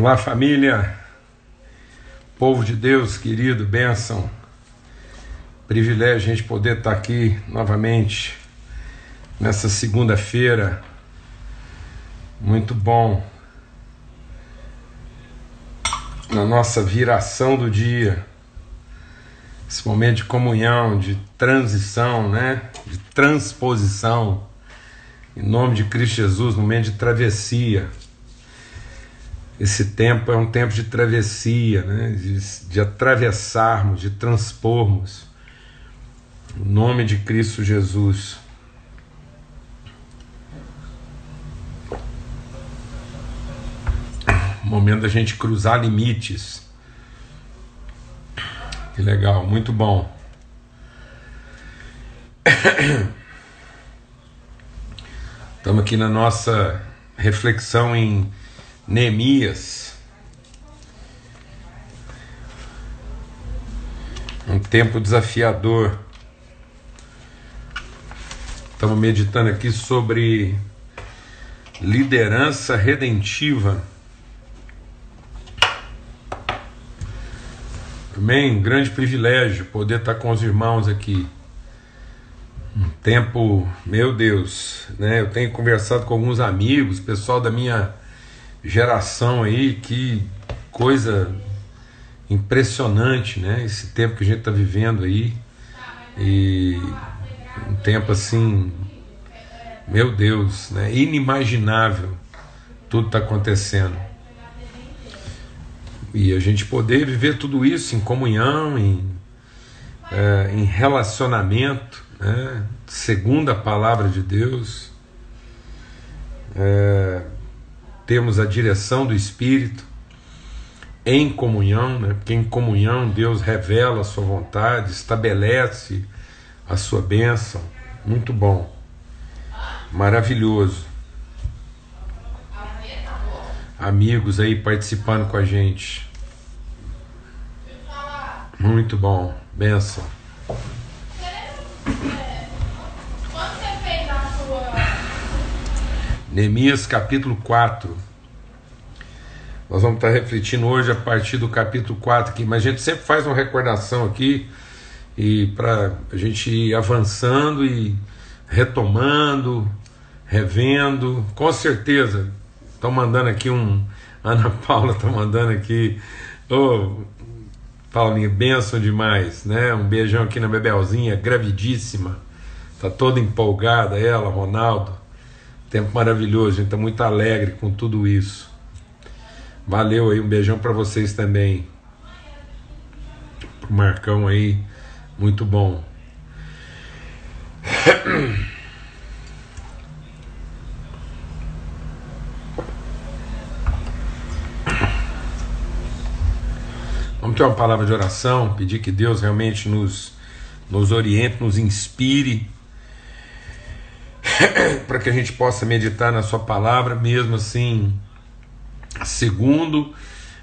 Olá, família, povo de Deus, querido, bênção, privilégio a gente poder estar aqui novamente nessa segunda-feira, muito bom, na nossa viração do dia, esse momento de comunhão, de transição, né? de transposição, em nome de Cristo Jesus, momento de travessia. Esse tempo é um tempo de travessia, né? de, de atravessarmos, de transpormos. Em nome de Cristo Jesus. Momento da gente cruzar limites. Que legal, muito bom. Estamos aqui na nossa reflexão em Neemias. Um tempo desafiador. Estamos meditando aqui sobre liderança redentiva. Amém? Grande privilégio poder estar com os irmãos aqui. Um tempo, meu Deus, né? Eu tenho conversado com alguns amigos, pessoal da minha geração aí, que coisa impressionante, né? Esse tempo que a gente está vivendo aí. E um tempo assim, meu Deus, né? inimaginável tudo está acontecendo. E a gente poder viver tudo isso em comunhão, em, é, em relacionamento, né? segundo a palavra de Deus. É, temos a direção do Espírito em comunhão, né? porque em comunhão Deus revela a sua vontade, estabelece a sua bênção. Muito bom, maravilhoso. Amigos aí participando com a gente. Muito bom, bênção. Neemias capítulo 4. Nós vamos estar refletindo hoje a partir do capítulo 4 aqui, mas a gente sempre faz uma recordação aqui e para a gente ir avançando e retomando, revendo. Com certeza, estão mandando aqui um. Ana Paula está mandando aqui. Ô, oh, Paulinha, benção demais, né? Um beijão aqui na Bebelzinha, gravidíssima. Tá toda empolgada ela, Ronaldo. Tempo maravilhoso, a gente está muito alegre com tudo isso. Valeu aí, um beijão para vocês também. Pro Marcão aí, muito bom. Vamos ter uma palavra de oração, pedir que Deus realmente nos, nos oriente, nos inspire para que a gente possa meditar na Sua palavra, mesmo assim, segundo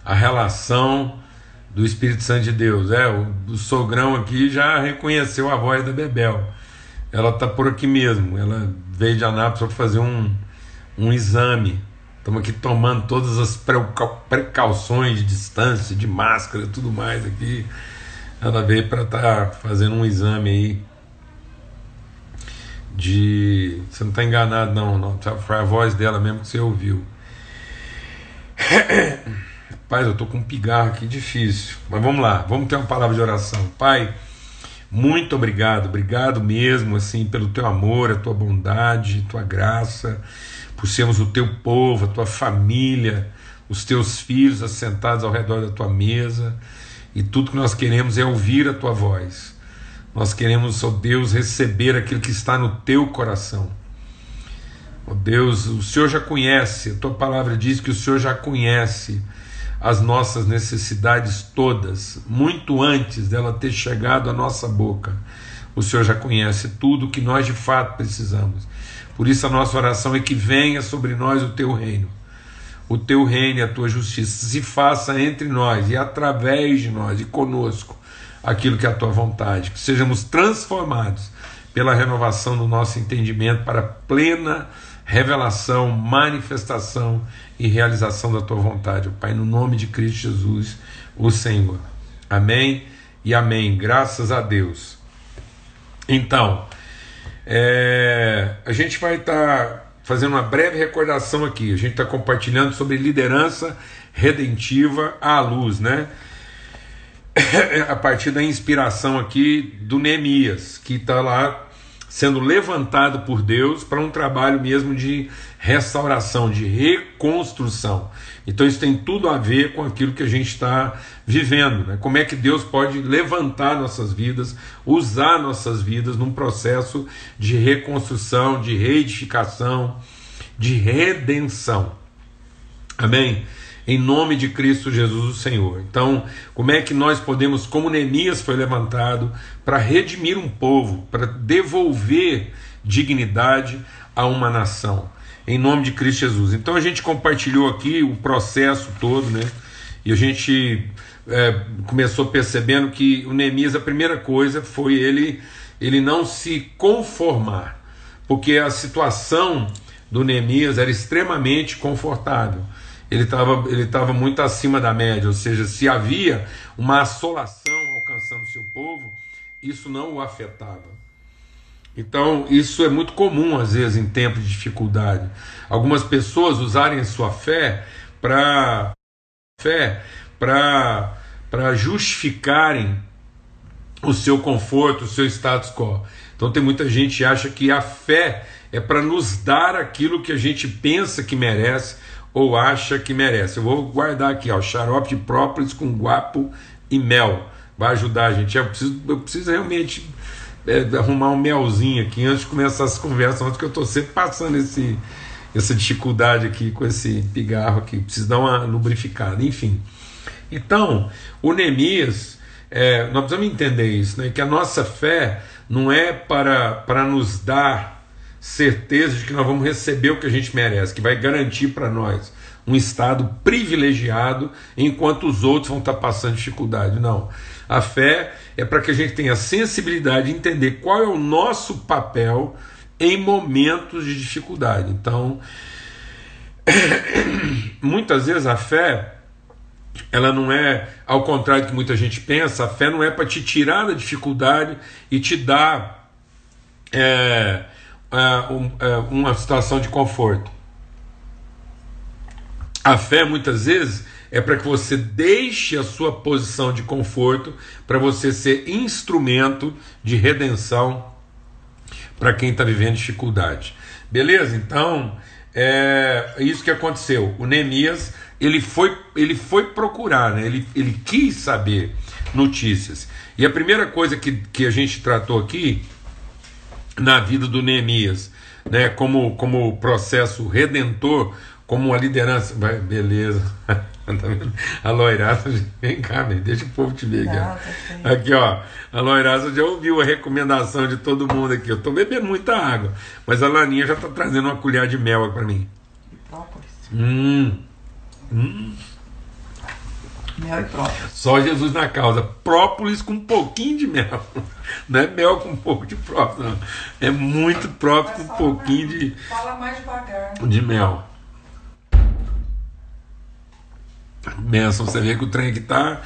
a relação do Espírito Santo de Deus. É, o, o sogrão aqui já reconheceu a voz da Bebel. Ela está por aqui mesmo. Ela veio de Anápolis para fazer um, um exame. Estamos aqui tomando todas as precauções de distância, de máscara e tudo mais aqui. Ela veio para estar tá fazendo um exame aí de. Você não está enganado, não, não. Foi a voz dela mesmo que você ouviu. Pai, eu estou com um pigarro aqui difícil. Mas vamos lá, vamos ter uma palavra de oração. Pai, muito obrigado, obrigado mesmo, assim, pelo teu amor, a tua bondade, tua graça, por sermos o teu povo, a tua família, os teus filhos assentados ao redor da tua mesa. E tudo que nós queremos é ouvir a tua voz. Nós queremos, ó Deus, receber aquilo que está no teu coração. Ó Deus, o Senhor já conhece, a tua palavra diz que o Senhor já conhece as nossas necessidades todas, muito antes dela ter chegado à nossa boca. O Senhor já conhece tudo o que nós de fato precisamos. Por isso a nossa oração é que venha sobre nós o teu reino. O teu reino e a tua justiça se faça entre nós e através de nós e conosco aquilo que é a tua vontade, que sejamos transformados pela renovação do nosso entendimento para plena revelação, manifestação e realização da tua vontade, Pai, no nome de Cristo Jesus, o Senhor. Amém e amém. Graças a Deus. Então, é, a gente vai estar tá fazendo uma breve recordação aqui. A gente está compartilhando sobre liderança redentiva à luz, né? A partir da inspiração aqui do Neemias, que está lá sendo levantado por Deus para um trabalho mesmo de restauração, de reconstrução. Então isso tem tudo a ver com aquilo que a gente está vivendo, né? Como é que Deus pode levantar nossas vidas, usar nossas vidas num processo de reconstrução, de reedificação, de redenção. Amém? Em nome de Cristo Jesus, o Senhor. Então, como é que nós podemos, como Neemias foi levantado, para redimir um povo, para devolver dignidade a uma nação? Em nome de Cristo Jesus. Então a gente compartilhou aqui o processo todo, né? E a gente é, começou percebendo que o Neemias, a primeira coisa foi ele, ele não se conformar, porque a situação do Neemias era extremamente confortável. Ele estava ele tava muito acima da média, ou seja, se havia uma assolação alcançando seu povo, isso não o afetava. Então, isso é muito comum às vezes em tempos de dificuldade. Algumas pessoas usarem sua fé para fé para para justificarem o seu conforto, o seu status quo. Então tem muita gente que acha que a fé é para nos dar aquilo que a gente pensa que merece ou acha que merece. Eu vou guardar aqui, ó, xarope de própolis com guapo e mel. Vai ajudar a gente. Eu preciso, eu preciso realmente é, arrumar um melzinho aqui antes de começar essa conversa, antes que eu estou sempre passando esse, essa dificuldade aqui com esse pigarro aqui. Preciso dar uma lubrificada, enfim. Então, o Neemias, é, nós precisamos entender isso, né? que a nossa fé não é para, para nos dar certeza de que nós vamos receber o que a gente merece, que vai garantir para nós um estado privilegiado enquanto os outros vão estar passando dificuldade. Não. A fé é para que a gente tenha sensibilidade de entender qual é o nosso papel em momentos de dificuldade. Então, muitas vezes a fé ela não é, ao contrário do que muita gente pensa, a fé não é para te tirar da dificuldade e te dar é, uh, um, uh, uma situação de conforto. A fé muitas vezes é para que você deixe a sua posição de conforto para você ser instrumento de redenção para quem está vivendo dificuldade. Beleza? Então é isso que aconteceu. O Neemias ele foi, ele foi procurar, né? ele, ele quis saber notícias. E a primeira coisa que, que a gente tratou aqui na vida do Neemias, né, como, como processo redentor, como uma liderança. Vai, beleza. a loiraça, vem cá, vem, deixa o povo te ver aqui. Ó. Aqui, ó. A loiraça já ouviu a recomendação de todo mundo aqui. Eu tô bebendo muita água, mas a Laninha já tá trazendo uma colher de mel para mim. Hum. Hum. Mel e própolis. Só Jesus na causa. Própolis com um pouquinho de mel. Não é mel com um pouco de própolis, não. É muito própolis com um pouquinho mais, de. Fala mais devagar. De mel. Benção, você vê que o trem aqui tá.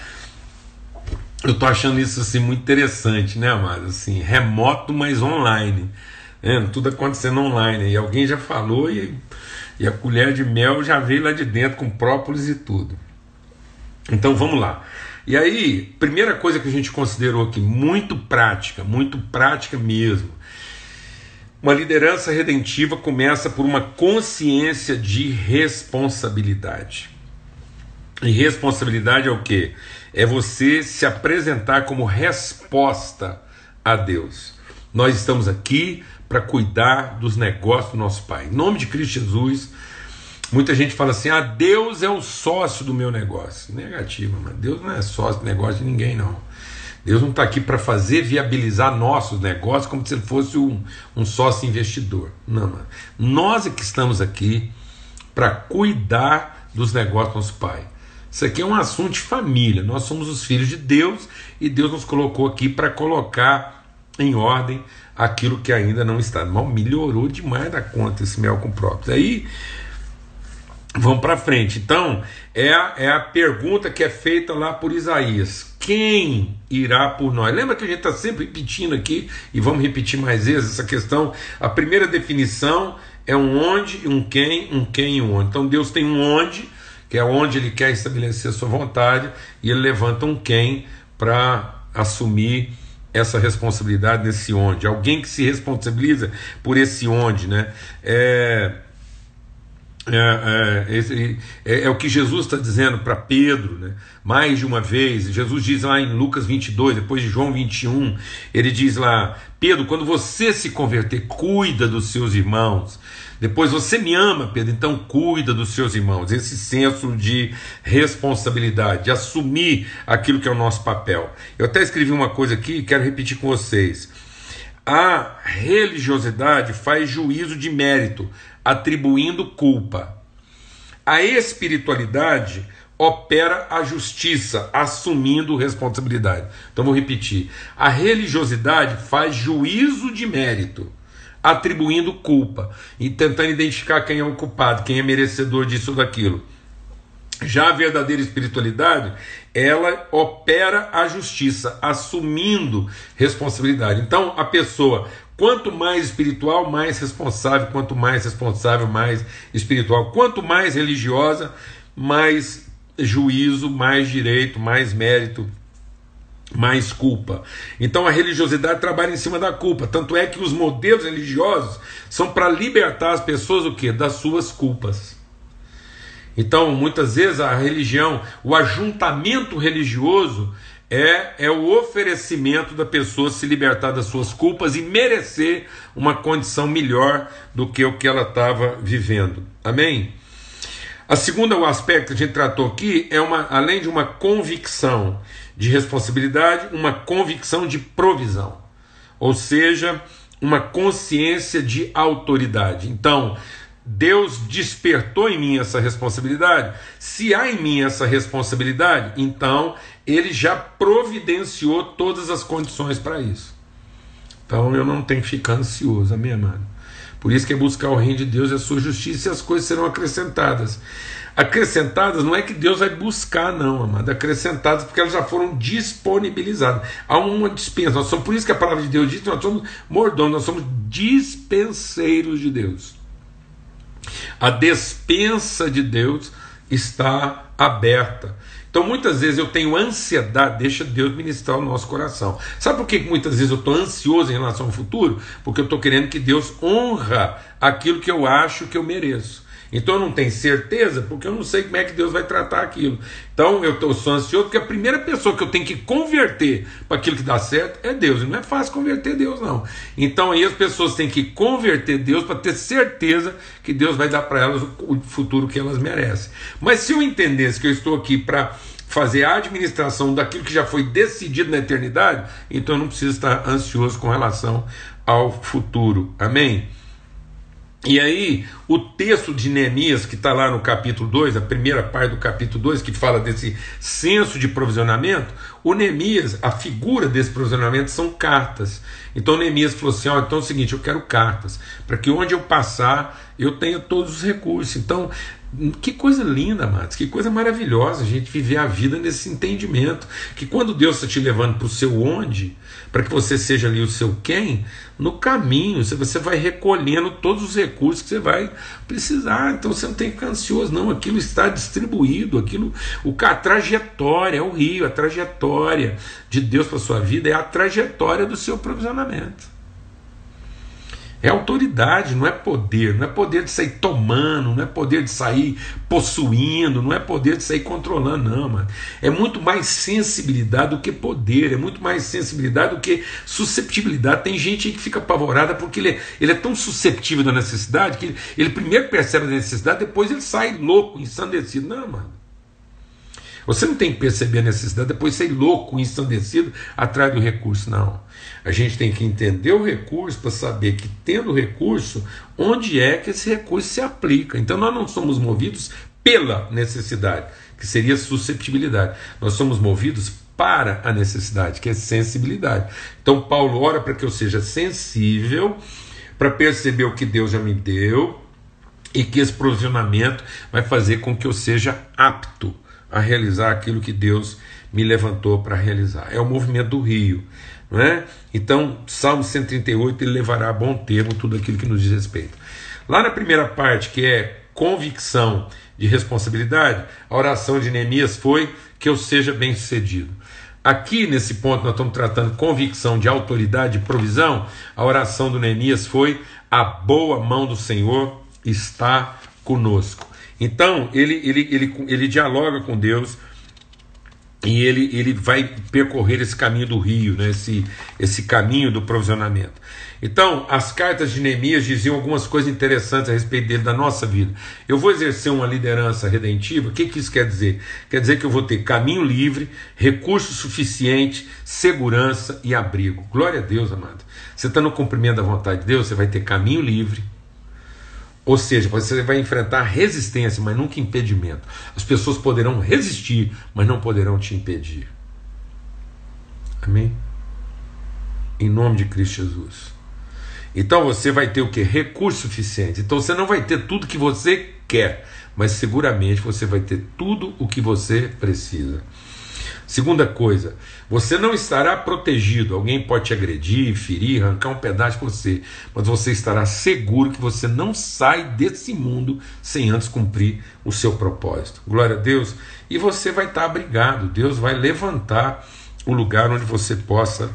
Eu tô achando isso assim muito interessante, né, amado? Assim, remoto, mas online. É, tudo acontecendo online. E alguém já falou e, e a colher de mel já veio lá de dentro com própolis e tudo. Então vamos lá. E aí, primeira coisa que a gente considerou aqui, muito prática, muito prática mesmo. Uma liderança redentiva começa por uma consciência de responsabilidade. E responsabilidade é o que? É você se apresentar como resposta a Deus. Nós estamos aqui para cuidar dos negócios do nosso Pai. Em nome de Cristo Jesus, Muita gente fala assim: ah, Deus é o sócio do meu negócio. Negativo, mas Deus não é sócio do negócio de ninguém, não. Deus não está aqui para fazer viabilizar nossos negócios como se ele fosse um, um sócio investidor. Não, mano. Nós é que estamos aqui para cuidar dos negócios do nosso Pai. Isso aqui é um assunto de família. Nós somos os filhos de Deus e Deus nos colocou aqui para colocar em ordem aquilo que ainda não está. Mal melhorou demais da conta esse mel com própolis. Aí vamos para frente. Então, é a, é a pergunta que é feita lá por Isaías: quem irá por nós? Lembra que a gente está sempre repetindo aqui, e vamos repetir mais vezes essa questão. A primeira definição é um onde, um quem, um quem e um onde. Então, Deus tem um onde, que é onde Ele quer estabelecer a sua vontade, e Ele levanta um quem para assumir essa responsabilidade nesse onde. Alguém que se responsabiliza por esse onde, né? É é, é, esse, é, é, o que Jesus está dizendo para Pedro, né? mais de uma vez. Jesus diz lá em Lucas 22, depois de João 21, ele diz lá: Pedro, quando você se converter, cuida dos seus irmãos. Depois você me ama, Pedro, então cuida dos seus irmãos. Esse senso de responsabilidade, de assumir aquilo que é o nosso papel. Eu até escrevi uma coisa aqui e quero repetir com vocês. A religiosidade faz juízo de mérito, atribuindo culpa. A espiritualidade opera a justiça, assumindo responsabilidade. Então vou repetir: a religiosidade faz juízo de mérito, atribuindo culpa e tentando identificar quem é o culpado, quem é merecedor disso ou daquilo. Já a verdadeira espiritualidade, ela opera a justiça, assumindo responsabilidade. Então, a pessoa, Quanto mais espiritual, mais responsável. Quanto mais responsável, mais espiritual. Quanto mais religiosa, mais juízo, mais direito, mais mérito, mais culpa. Então a religiosidade trabalha em cima da culpa. Tanto é que os modelos religiosos são para libertar as pessoas o quê? Das suas culpas. Então, muitas vezes a religião, o ajuntamento religioso, é, é o oferecimento da pessoa se libertar das suas culpas e merecer uma condição melhor do que o que ela estava vivendo. Amém? A segunda o aspecto que a gente tratou aqui é uma, além de uma convicção de responsabilidade, uma convicção de provisão, ou seja, uma consciência de autoridade. Então, Deus despertou em mim essa responsabilidade. Se há em mim essa responsabilidade, então ele já providenciou todas as condições para isso. Então eu não tenho que ficar ansioso, amém, amado? Por isso que é buscar o reino de Deus e a sua justiça e as coisas serão acrescentadas. Acrescentadas não é que Deus vai buscar, não, amado. Acrescentadas porque elas já foram disponibilizadas. Há uma dispensa. Nós somos, por isso que a palavra de Deus diz que nós somos mordomos, nós somos dispenseiros de Deus. A despensa de Deus está aberta. Então muitas vezes eu tenho ansiedade, deixa Deus ministrar o nosso coração. Sabe por que muitas vezes eu estou ansioso em relação ao futuro? Porque eu estou querendo que Deus honra aquilo que eu acho que eu mereço. Então eu não tenho certeza porque eu não sei como é que Deus vai tratar aquilo. Então eu estou sou ansioso porque a primeira pessoa que eu tenho que converter para aquilo que dá certo é Deus. E não é fácil converter Deus, não. Então aí as pessoas têm que converter Deus para ter certeza que Deus vai dar para elas o futuro que elas merecem. Mas se eu entendesse que eu estou aqui para fazer a administração daquilo que já foi decidido na eternidade, então eu não preciso estar ansioso com relação ao futuro. Amém? E aí, o texto de Neemias, que está lá no capítulo 2, a primeira parte do capítulo 2, que fala desse senso de provisionamento, o Neemias, a figura desse provisionamento são cartas. Então Neemias falou assim: ó, então é o seguinte, eu quero cartas, para que onde eu passar eu tenha todos os recursos. Então, que coisa linda, amados, que coisa maravilhosa a gente viver a vida nesse entendimento. Que quando Deus está te levando para o seu onde, para que você seja ali o seu quem, no caminho você vai recolhendo todos os recursos que você vai precisar. Então você não tem que ficar ansioso, não. Aquilo está distribuído, aquilo, o, a trajetória é o rio, a trajetória de Deus para sua vida é a trajetória do seu provisionamento. É autoridade, não é poder, não é poder de sair tomando, não é poder de sair possuindo, não é poder de sair controlando, não, mano. É muito mais sensibilidade do que poder, é muito mais sensibilidade do que susceptibilidade. Tem gente aí que fica apavorada porque ele é, ele é tão susceptível da necessidade que ele, ele primeiro percebe a necessidade, depois ele sai louco, ensandecido. Não, mano. Você não tem que perceber a necessidade, depois sair louco, ensandecido atrás do recurso, não. A gente tem que entender o recurso para saber que, tendo o recurso, onde é que esse recurso se aplica. Então, nós não somos movidos pela necessidade, que seria susceptibilidade. Nós somos movidos para a necessidade, que é sensibilidade. Então Paulo ora para que eu seja sensível para perceber o que Deus já me deu e que esse provisionamento vai fazer com que eu seja apto a realizar aquilo que Deus me levantou para realizar. É o movimento do rio. Não é? Então, Salmo 138 ele levará a bom termo tudo aquilo que nos diz respeito. Lá na primeira parte, que é convicção de responsabilidade, a oração de Neemias foi que eu seja bem sucedido. Aqui nesse ponto nós estamos tratando convicção de autoridade e provisão. A oração do Neemias foi: a boa mão do Senhor está conosco. Então ele, ele, ele, ele dialoga com Deus e ele, ele vai percorrer esse caminho do rio, né? esse, esse caminho do provisionamento. Então, as cartas de Neemias diziam algumas coisas interessantes a respeito dele da nossa vida. Eu vou exercer uma liderança redentiva, o que, que isso quer dizer? Quer dizer que eu vou ter caminho livre, recurso suficiente, segurança e abrigo. Glória a Deus, amado. Você está no cumprimento da vontade de Deus, você vai ter caminho livre, ou seja, você vai enfrentar resistência, mas nunca impedimento. As pessoas poderão resistir, mas não poderão te impedir. Amém? Em nome de Cristo Jesus. Então você vai ter o que? Recurso suficiente. Então você não vai ter tudo que você quer, mas seguramente você vai ter tudo o que você precisa. Segunda coisa, você não estará protegido. Alguém pode te agredir, ferir, arrancar um pedaço de você, mas você estará seguro que você não sai desse mundo sem antes cumprir o seu propósito. Glória a Deus. E você vai estar abrigado. Deus vai levantar o lugar onde você possa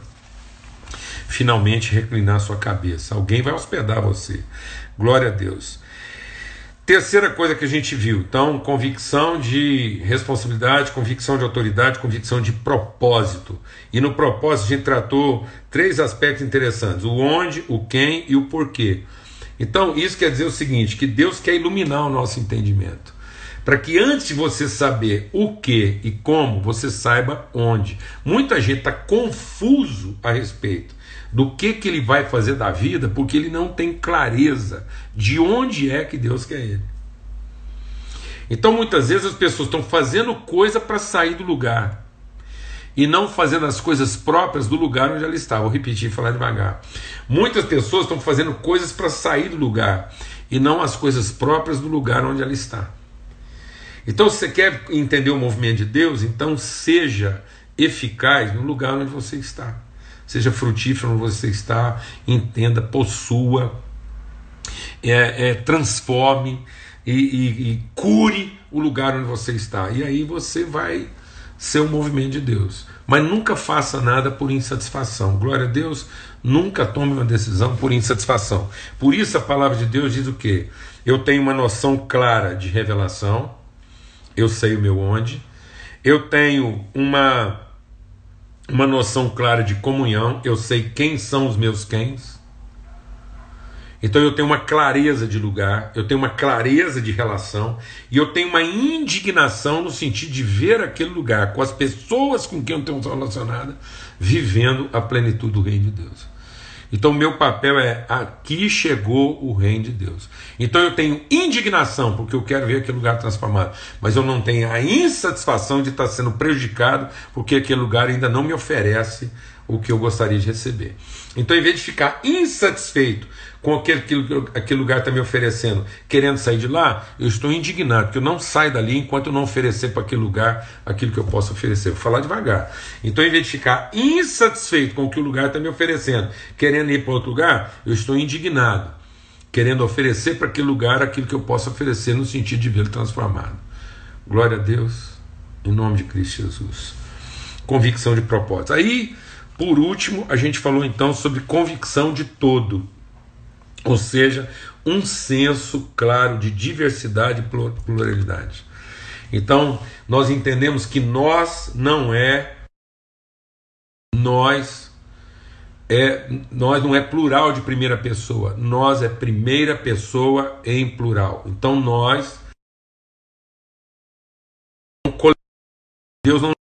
finalmente reclinar sua cabeça. Alguém vai hospedar você. Glória a Deus. Terceira coisa que a gente viu, então, convicção de responsabilidade, convicção de autoridade, convicção de propósito. E no propósito a gente tratou três aspectos interessantes: o onde, o quem e o porquê. Então, isso quer dizer o seguinte: que Deus quer iluminar o nosso entendimento. Para que antes de você saber o que e como, você saiba onde. Muita gente está confuso a respeito do que, que ele vai fazer da vida, porque ele não tem clareza de onde é que Deus quer ele. Então muitas vezes as pessoas estão fazendo coisa para sair do lugar e não fazendo as coisas próprias do lugar onde ela está. Vou repetir e falar devagar. Muitas pessoas estão fazendo coisas para sair do lugar e não as coisas próprias do lugar onde ela está. Então, se você quer entender o movimento de Deus, então seja eficaz no lugar onde você está seja frutífero onde você está, entenda, possua, é, é, transforme e, e, e cure o lugar onde você está. E aí você vai ser um movimento de Deus. Mas nunca faça nada por insatisfação. Glória a Deus, nunca tome uma decisão por insatisfação. Por isso a palavra de Deus diz o quê? Eu tenho uma noção clara de revelação, eu sei o meu onde, eu tenho uma uma noção clara de comunhão, eu sei quem são os meus quens. Então eu tenho uma clareza de lugar, eu tenho uma clareza de relação e eu tenho uma indignação no sentido de ver aquele lugar com as pessoas com quem eu tenho relacionada vivendo a plenitude do reino de Deus. Então, meu papel é: aqui chegou o reino de Deus. Então, eu tenho indignação, porque eu quero ver aquele lugar transformado, mas eu não tenho a insatisfação de estar sendo prejudicado, porque aquele lugar ainda não me oferece o que eu gostaria de receber. Então, em vez de ficar insatisfeito com aquele que aquele lugar está me oferecendo, querendo sair de lá, eu estou indignado, porque eu não saio dali enquanto eu não oferecer para aquele lugar aquilo que eu posso oferecer. Vou falar devagar. Então, em vez de ficar insatisfeito com o que o lugar está me oferecendo, querendo ir para outro lugar, eu estou indignado, querendo oferecer para aquele lugar aquilo que eu posso oferecer no sentido de vê-lo transformado. Glória a Deus, em nome de Cristo Jesus. Convicção de propósito. Aí, por último, a gente falou então sobre convicção de todo ou seja, um senso claro de diversidade e pluralidade. Então, nós entendemos que nós não é nós é nós não é plural de primeira pessoa, nós é primeira pessoa em plural. Então nós Deus não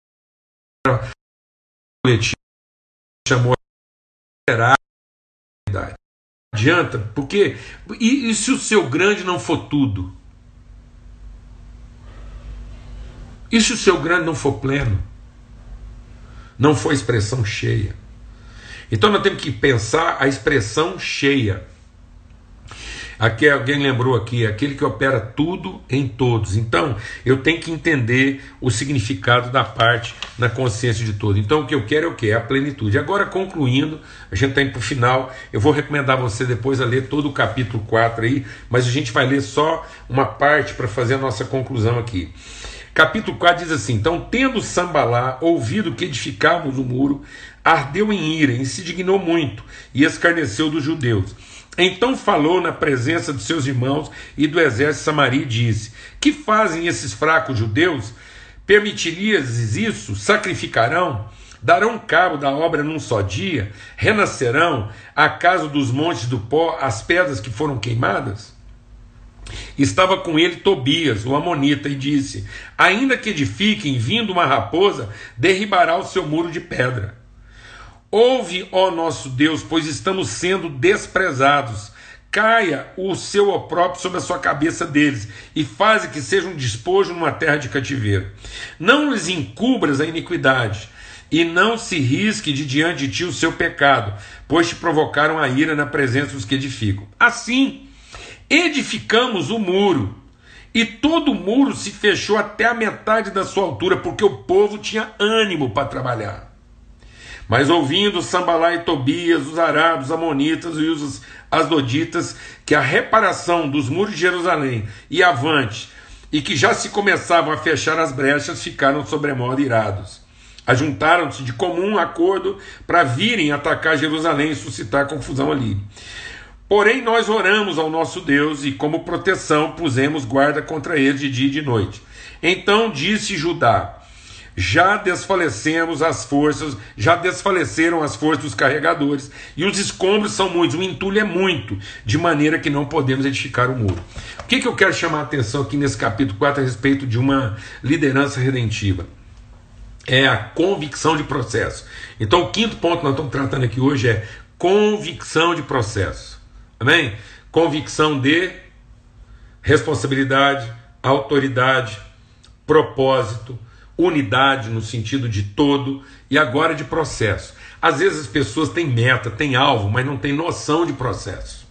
coletivo chamou a adianta, porque e, e se o seu grande não for tudo? E se o seu grande não for pleno? Não for expressão cheia? Então nós temos que pensar a expressão cheia. Aqui alguém lembrou aqui, aquele que opera tudo em todos. Então, eu tenho que entender o significado da parte na consciência de todo. Então, o que eu quero é o que? É a plenitude. Agora, concluindo, a gente está indo para o final. Eu vou recomendar você depois a ler todo o capítulo 4 aí, mas a gente vai ler só uma parte para fazer a nossa conclusão aqui. Capítulo 4 diz assim: Então, tendo Sambalá ouvido que edificávamos o muro, ardeu em ira e se dignou muito e escarneceu dos judeus. Então falou na presença dos seus irmãos e do exército Samaria e disse: Que fazem esses fracos judeus? Permitirias isso? Sacrificarão? Darão cabo da obra num só dia? Renascerão, acaso dos montes do pó, as pedras que foram queimadas? Estava com ele Tobias, o Amonita, e disse: Ainda que edifiquem, vindo uma raposa, derribará o seu muro de pedra. Ouve, ó nosso Deus, pois estamos sendo desprezados. Caia o seu opróprio sobre a sua cabeça deles, e faze que seja um despojo numa terra de cativeiro. Não lhes encubras a iniquidade, e não se risque de diante de ti o seu pecado, pois te provocaram a ira na presença dos que edificam. Assim, edificamos o muro, e todo o muro se fechou até a metade da sua altura, porque o povo tinha ânimo para trabalhar. Mas ouvindo Sambalá e Tobias, os arábios, amonitas e os asdoditas, que a reparação dos muros de Jerusalém e avante, e que já se começavam a fechar as brechas, ficaram sobremodo irados. Ajuntaram-se de comum acordo para virem atacar Jerusalém e suscitar confusão ali. Porém, nós oramos ao nosso Deus e, como proteção, pusemos guarda contra eles de dia e de noite. Então disse Judá: já desfalecemos as forças, já desfaleceram as forças dos carregadores, e os escombros são muitos, o entulho é muito, de maneira que não podemos edificar o muro. O que, que eu quero chamar a atenção aqui nesse capítulo 4 a respeito de uma liderança redentiva? É a convicção de processo. Então, o quinto ponto que nós estamos tratando aqui hoje é convicção de processo. Amém? Convicção de responsabilidade, autoridade, propósito unidade no sentido de todo e agora de processo. Às vezes as pessoas têm meta, têm alvo, mas não têm noção de processo.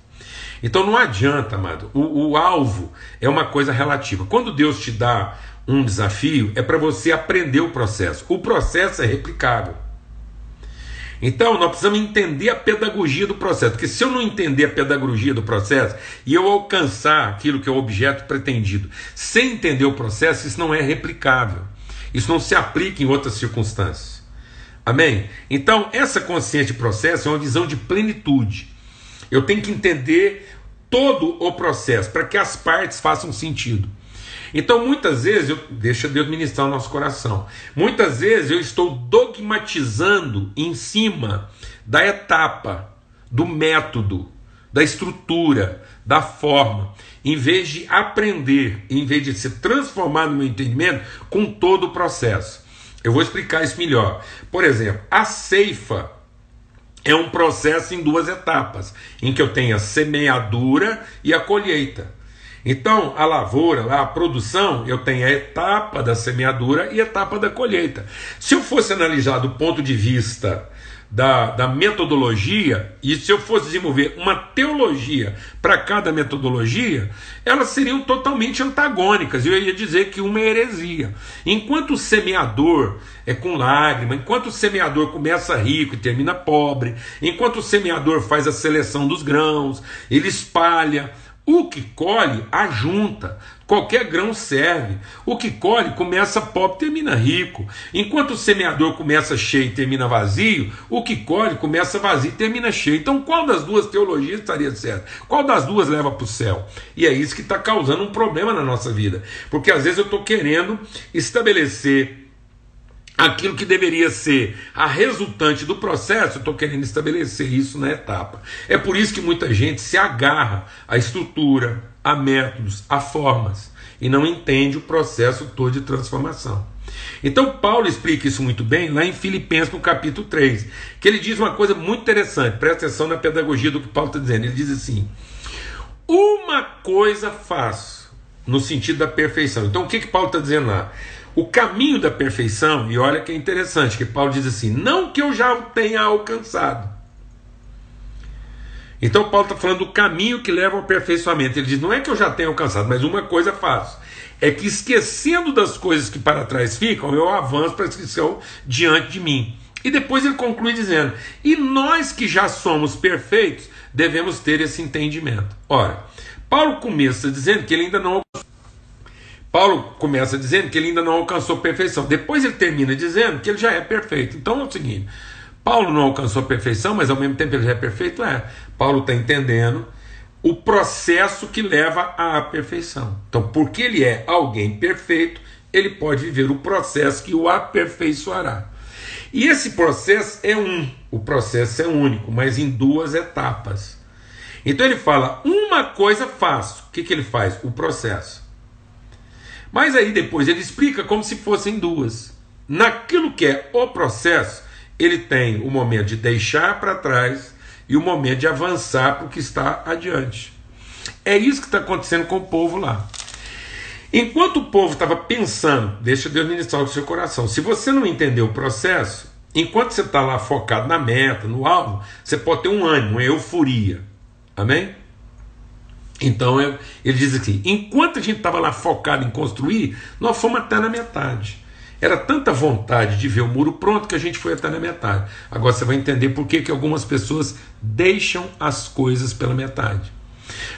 Então não adianta, amado. O, o alvo é uma coisa relativa. Quando Deus te dá um desafio, é para você aprender o processo. O processo é replicável. Então, nós precisamos entender a pedagogia do processo, porque se eu não entender a pedagogia do processo e eu alcançar aquilo que é o objeto pretendido sem entender o processo, isso não é replicável. Isso não se aplica em outras circunstâncias. Amém? Então, essa consciência de processo é uma visão de plenitude. Eu tenho que entender todo o processo para que as partes façam sentido. Então, muitas vezes, eu, deixa Deus ministrar o nosso coração. Muitas vezes eu estou dogmatizando em cima da etapa, do método, da estrutura, da forma em vez de aprender, em vez de se transformar no meu entendimento com todo o processo. Eu vou explicar isso melhor. Por exemplo, a ceifa é um processo em duas etapas, em que eu tenho a semeadura e a colheita. Então, a lavoura, a produção, eu tenho a etapa da semeadura e a etapa da colheita. Se eu fosse analisar do ponto de vista da, da metodologia, e se eu fosse desenvolver uma teologia para cada metodologia, elas seriam totalmente antagônicas. Eu ia dizer que uma é heresia. Enquanto o semeador é com lágrima, enquanto o semeador começa rico e termina pobre, enquanto o semeador faz a seleção dos grãos, ele espalha, o que colhe, ajunta. Qualquer grão serve. O que colhe começa pobre termina rico. Enquanto o semeador começa cheio e termina vazio, o que colhe começa vazio e termina cheio. Então, qual das duas teologias estaria certo? Qual das duas leva para o céu? E é isso que está causando um problema na nossa vida. Porque às vezes eu estou querendo estabelecer aquilo que deveria ser a resultante do processo, estou querendo estabelecer isso na etapa. É por isso que muita gente se agarra à estrutura, a métodos, a formas, e não entende o processo todo de transformação. Então, Paulo explica isso muito bem lá em Filipenses, no capítulo 3, que ele diz uma coisa muito interessante, presta atenção na pedagogia do que Paulo está dizendo. Ele diz assim: Uma coisa faço, no sentido da perfeição. Então, o que, que Paulo está dizendo lá? O caminho da perfeição, e olha que é interessante, que Paulo diz assim: não que eu já tenha alcançado. Então Paulo está falando do caminho que leva ao aperfeiçoamento. Ele diz: não é que eu já tenha alcançado, mas uma coisa faço. É que esquecendo das coisas que para trás ficam, eu avanço para as que estão diante de mim. E depois ele conclui dizendo: e nós que já somos perfeitos, devemos ter esse entendimento. Ora, Paulo começa dizendo que ele ainda não Paulo começa dizendo que ele ainda não alcançou perfeição. Depois ele termina dizendo que ele já é perfeito. Então é o seguinte: Paulo não alcançou perfeição, mas ao mesmo tempo ele já é perfeito? É. Paulo está entendendo o processo que leva à perfeição. Então, porque ele é alguém perfeito, ele pode viver o processo que o aperfeiçoará. E esse processo é um, o processo é único, mas em duas etapas. Então ele fala: uma coisa faço. O que, que ele faz? O processo. Mas aí depois ele explica como se fossem duas. Naquilo que é o processo, ele tem o momento de deixar para trás e o momento de avançar para o que está adiante. É isso que está acontecendo com o povo lá. Enquanto o povo estava pensando, deixa Deus ministrar o seu coração. Se você não entender o processo, enquanto você está lá focado na meta, no alvo, você pode ter um ânimo, uma euforia. Amém? Então ele diz assim: enquanto a gente estava lá focado em construir, nós fomos até na metade. Era tanta vontade de ver o muro pronto que a gente foi até na metade. Agora você vai entender por que, que algumas pessoas deixam as coisas pela metade.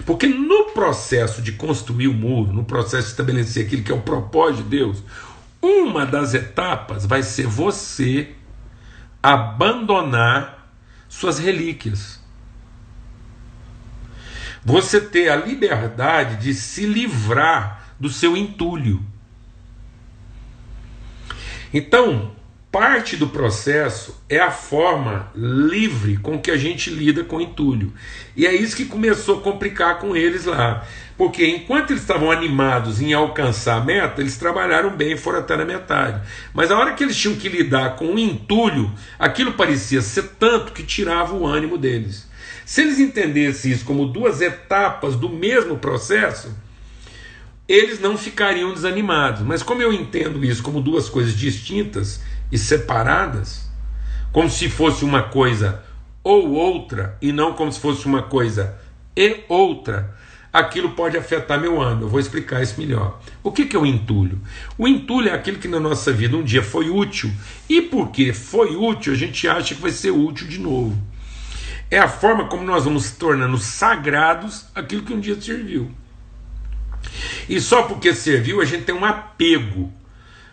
Porque no processo de construir o muro, no processo de estabelecer aquilo que é o propósito de Deus, uma das etapas vai ser você abandonar suas relíquias você ter a liberdade de se livrar do seu entulho. Então, parte do processo é a forma livre com que a gente lida com o entulho. E é isso que começou a complicar com eles lá. Porque enquanto eles estavam animados em alcançar a meta, eles trabalharam bem e foram até na metade. Mas a hora que eles tinham que lidar com o entulho, aquilo parecia ser tanto que tirava o ânimo deles. Se eles entendessem isso como duas etapas do mesmo processo, eles não ficariam desanimados. Mas como eu entendo isso como duas coisas distintas e separadas, como se fosse uma coisa ou outra, e não como se fosse uma coisa e outra, aquilo pode afetar meu ano. Eu vou explicar isso melhor. O que, que é o entulho? O entulho é aquilo que na nossa vida um dia foi útil, e porque foi útil, a gente acha que vai ser útil de novo. É a forma como nós vamos tornando sagrados aquilo que um dia serviu. E só porque serviu, a gente tem um apego,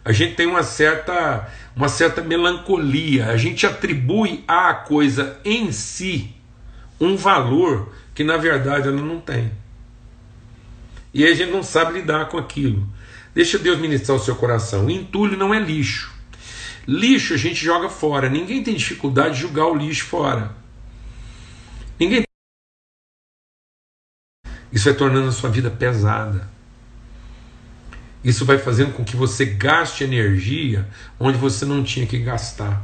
a gente tem uma certa, uma certa melancolia, a gente atribui à coisa em si um valor que na verdade ela não tem. E a gente não sabe lidar com aquilo. Deixa Deus ministrar o seu coração. O entulho não é lixo. Lixo a gente joga fora. Ninguém tem dificuldade de jogar o lixo fora. Ninguém. Isso vai tornando a sua vida pesada. Isso vai fazendo com que você gaste energia onde você não tinha que gastar.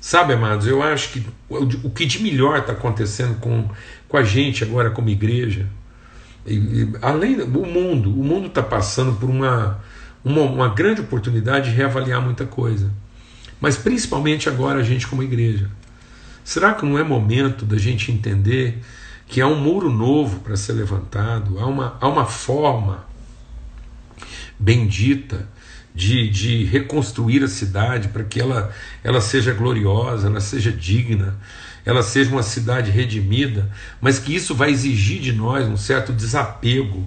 Sabe, amados, eu acho que o que de melhor está acontecendo com, com a gente agora como igreja, e, e, além do mundo, o mundo está passando por uma, uma, uma grande oportunidade de reavaliar muita coisa. Mas principalmente agora a gente como igreja. Será que não é momento da gente entender que há um muro novo para ser levantado, há uma, há uma forma bendita de, de reconstruir a cidade para que ela, ela seja gloriosa, ela seja digna, ela seja uma cidade redimida, mas que isso vai exigir de nós um certo desapego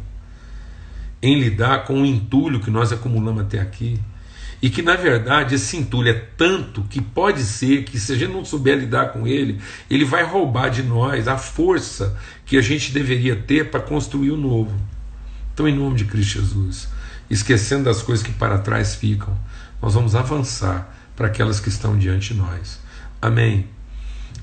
em lidar com o entulho que nós acumulamos até aqui. E que na verdade esse entulho é tanto que pode ser que se a gente não souber lidar com ele, ele vai roubar de nós a força que a gente deveria ter para construir o novo. Então, em nome de Cristo Jesus, esquecendo das coisas que para trás ficam, nós vamos avançar para aquelas que estão diante de nós. Amém.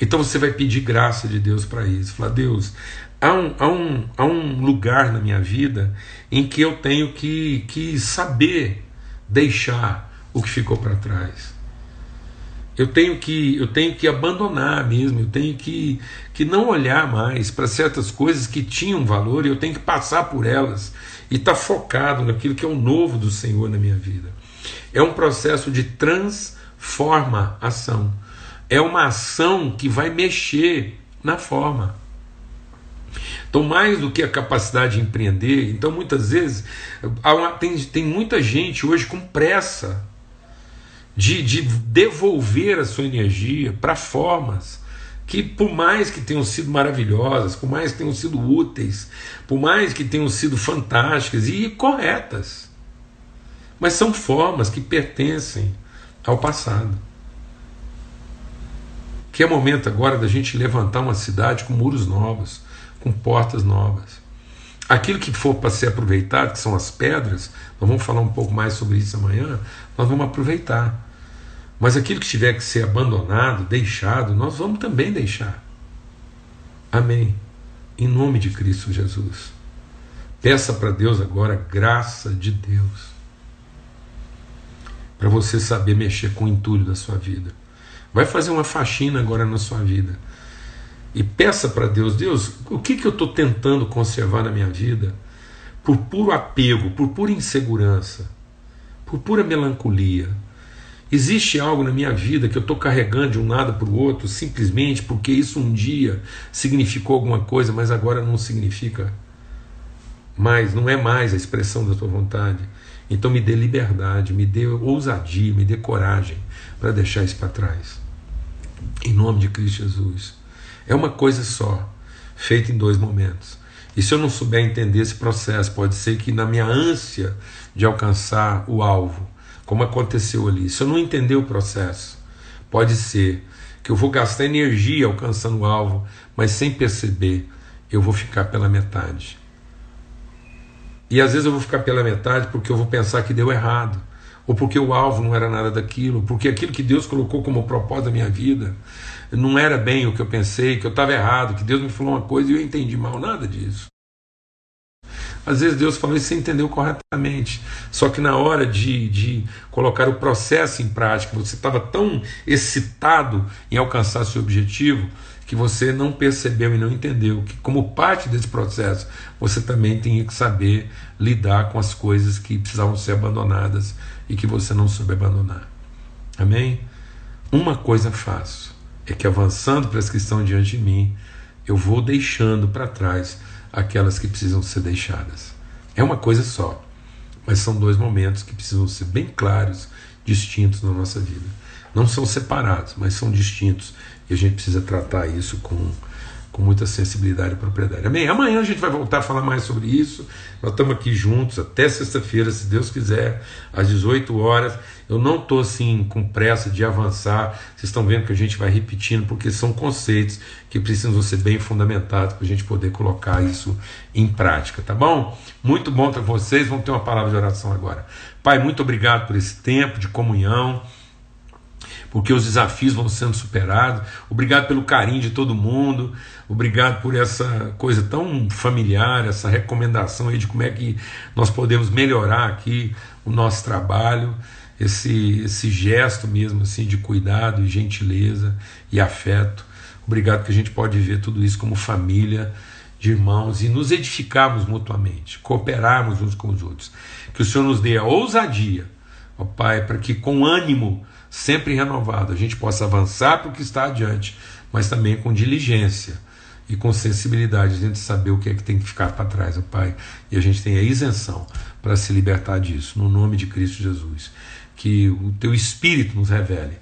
Então você vai pedir graça de Deus para isso. Falar, Deus, há um, há, um, há um lugar na minha vida em que eu tenho que, que saber deixar o que ficou para trás. Eu tenho que eu tenho que abandonar mesmo, eu tenho que, que não olhar mais para certas coisas que tinham valor e eu tenho que passar por elas e estar tá focado naquilo que é o novo do Senhor na minha vida. É um processo de transformação. É uma ação que vai mexer na forma. Então, mais do que a capacidade de empreender, então muitas vezes tem, tem muita gente hoje com pressa de, de devolver a sua energia para formas que, por mais que tenham sido maravilhosas, por mais que tenham sido úteis, por mais que tenham sido fantásticas e corretas, mas são formas que pertencem ao passado. Que é momento agora da gente levantar uma cidade com muros novos, com portas novas. Aquilo que for para ser aproveitado, que são as pedras, nós vamos falar um pouco mais sobre isso amanhã, nós vamos aproveitar. Mas aquilo que tiver que ser abandonado, deixado, nós vamos também deixar. Amém. Em nome de Cristo Jesus. Peça para Deus agora graça de Deus. Para você saber mexer com o entulho da sua vida. Vai fazer uma faxina agora na sua vida. E peça para Deus: Deus, o que, que eu estou tentando conservar na minha vida? Por puro apego, por pura insegurança, por pura melancolia Existe algo na minha vida que eu estou carregando de um lado para o outro simplesmente porque isso um dia significou alguma coisa, mas agora não significa mais, não é mais a expressão da tua vontade. Então me dê liberdade, me dê ousadia, me dê coragem para deixar isso para trás. Em nome de Cristo Jesus. É uma coisa só, feita em dois momentos. E se eu não souber entender esse processo, pode ser que na minha ânsia de alcançar o alvo, como aconteceu ali. Se eu não entender o processo, pode ser que eu vou gastar energia alcançando o alvo, mas sem perceber, eu vou ficar pela metade. E às vezes eu vou ficar pela metade porque eu vou pensar que deu errado, ou porque o alvo não era nada daquilo, porque aquilo que Deus colocou como propósito da minha vida não era bem o que eu pensei, que eu estava errado, que Deus me falou uma coisa e eu entendi mal, nada disso. Às vezes Deus falou e você entendeu corretamente. Só que na hora de, de colocar o processo em prática, você estava tão excitado em alcançar seu objetivo que você não percebeu e não entendeu que, como parte desse processo, você também tinha que saber lidar com as coisas que precisavam ser abandonadas e que você não soube abandonar. Amém? Uma coisa faço, é que avançando para as que estão diante de mim, eu vou deixando para trás aquelas que precisam ser deixadas. É uma coisa só, mas são dois momentos que precisam ser bem claros, distintos na nossa vida. Não são separados, mas são distintos e a gente precisa tratar isso com com muita sensibilidade e propriedade. Amém? Amanhã a gente vai voltar a falar mais sobre isso. Nós estamos aqui juntos até sexta-feira, se Deus quiser, às 18 horas. Eu não estou assim com pressa de avançar. Vocês estão vendo que a gente vai repetindo, porque são conceitos que precisam ser bem fundamentados para a gente poder colocar isso em prática, tá bom? Muito bom com vocês. Vamos ter uma palavra de oração agora. Pai, muito obrigado por esse tempo de comunhão porque os desafios vão sendo superados. Obrigado pelo carinho de todo mundo. Obrigado por essa coisa tão familiar, essa recomendação aí de como é que nós podemos melhorar aqui o nosso trabalho, esse, esse gesto mesmo assim de cuidado e gentileza e afeto. Obrigado que a gente pode ver tudo isso como família de irmãos e nos edificarmos mutuamente, cooperarmos uns com os outros. Que o Senhor nos dê a ousadia, ó Pai, para que com ânimo sempre renovado a gente possa avançar para o que está adiante, mas também com diligência e com sensibilidade, a gente saber o que é que tem que ficar para trás, ó Pai, e a gente tem a isenção para se libertar disso, no nome de Cristo Jesus. Que o Teu Espírito nos revele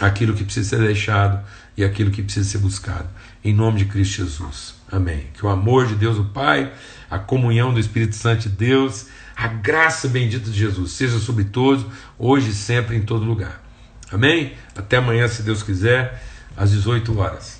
aquilo que precisa ser deixado e aquilo que precisa ser buscado, em nome de Cristo Jesus. Amém. Que o amor de Deus, o Pai, a comunhão do Espírito Santo de Deus, a graça bendita de Jesus seja sobre todos, hoje e sempre, em todo lugar. Amém? Até amanhã, se Deus quiser, às 18 horas.